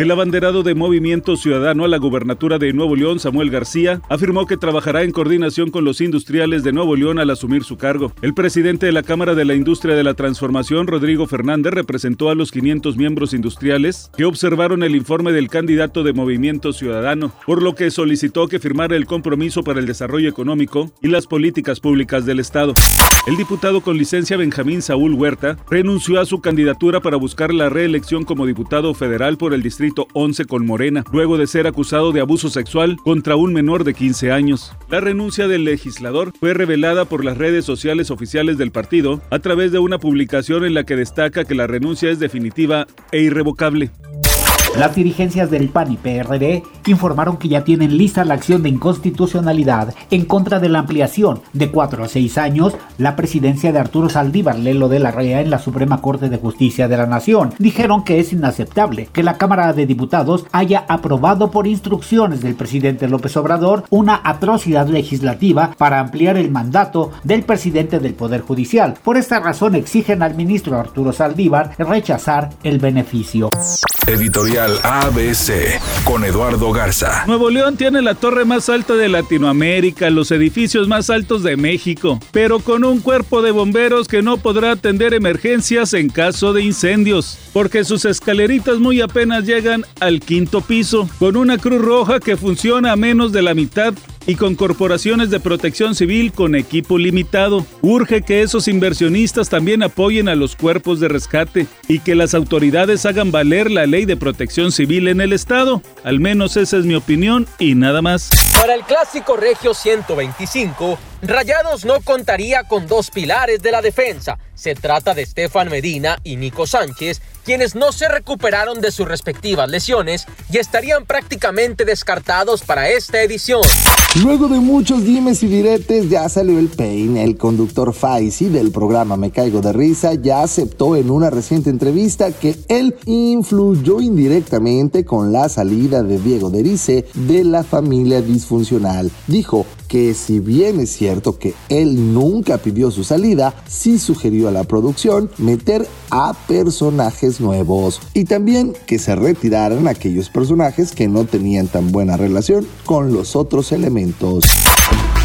El abanderado de Movimiento Ciudadano a la gubernatura de Nuevo León, Samuel García, afirmó que trabajará en coordinación con los industriales de Nuevo León al asumir su cargo. El presidente de la Cámara de la Industria de la Transformación, Rodrigo Fernández, representó a los 500 miembros industriales que observaron el informe del candidato de Movimiento Ciudadano, por lo que solicitó que firmara el compromiso para el desarrollo económico y las políticas públicas del Estado. El diputado con licencia Benjamín Saúl Huerta renunció a su candidatura para buscar la reelección como diputado federal por el Distrito 11 con Morena, luego de ser acusado de abuso sexual contra un menor de 15 años. La renuncia del legislador fue revelada por las redes sociales oficiales del partido a través de una publicación en la que destaca que la renuncia es definitiva e irrevocable. Las dirigencias del PAN y PRD informaron que ya tienen lista la acción de inconstitucionalidad en contra de la ampliación de cuatro a seis años la presidencia de Arturo Saldívar Lelo de la Rea en la Suprema Corte de Justicia de la Nación. Dijeron que es inaceptable que la Cámara de Diputados haya aprobado por instrucciones del presidente López Obrador una atrocidad legislativa para ampliar el mandato del presidente del Poder Judicial. Por esta razón exigen al ministro Arturo Saldívar rechazar el beneficio. Editorial ABC con Eduardo Garza. Nuevo León tiene la torre más alta de Latinoamérica, los edificios más altos de México, pero con un cuerpo de bomberos que no podrá atender emergencias en caso de incendios, porque sus escaleritas muy apenas llegan al quinto piso, con una cruz roja que funciona a menos de la mitad y con corporaciones de protección civil con equipo limitado. Urge que esos inversionistas también apoyen a los cuerpos de rescate y que las autoridades hagan valer la ley de protección civil en el Estado. Al menos esa es mi opinión y nada más. Para el clásico Regio 125, Rayados no contaría con dos pilares de la defensa. Se trata de Estefan Medina y Nico Sánchez, quienes no se recuperaron de sus respectivas lesiones y estarían prácticamente descartados para esta edición. Luego de muchos dimes y diretes, ya salió el peine. El conductor Faisy del programa Me Caigo de Risa ya aceptó en una reciente entrevista que él influyó indirectamente con la salida de Diego Derice de la familia disfuncional. Dijo que si bien es cierto que él nunca pidió su salida, sí sugirió a la producción meter a personajes nuevos y también que se retiraran aquellos personajes que no tenían tan buena relación con los otros elementos.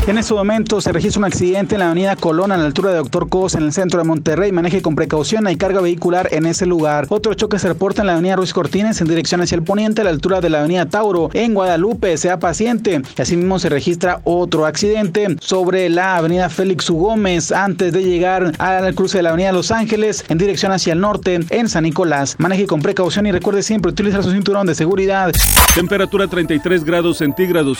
En este momento se registra un accidente en la avenida Colón a la altura de Doctor Cos en el centro de Monterrey. Maneje con precaución, hay carga vehicular en ese lugar. Otro choque se reporta en la avenida Ruiz Cortines en dirección hacia el poniente a la altura de la avenida Tauro en Guadalupe. Sea paciente. Asimismo se registra otro accidente sobre la avenida Félix U. Gómez antes de llegar al cruce de la avenida Los Ángeles en dirección hacia el norte en San Nicolás. Maneje con precaución y recuerde siempre utilizar su cinturón de seguridad. Temperatura 33 grados centígrados.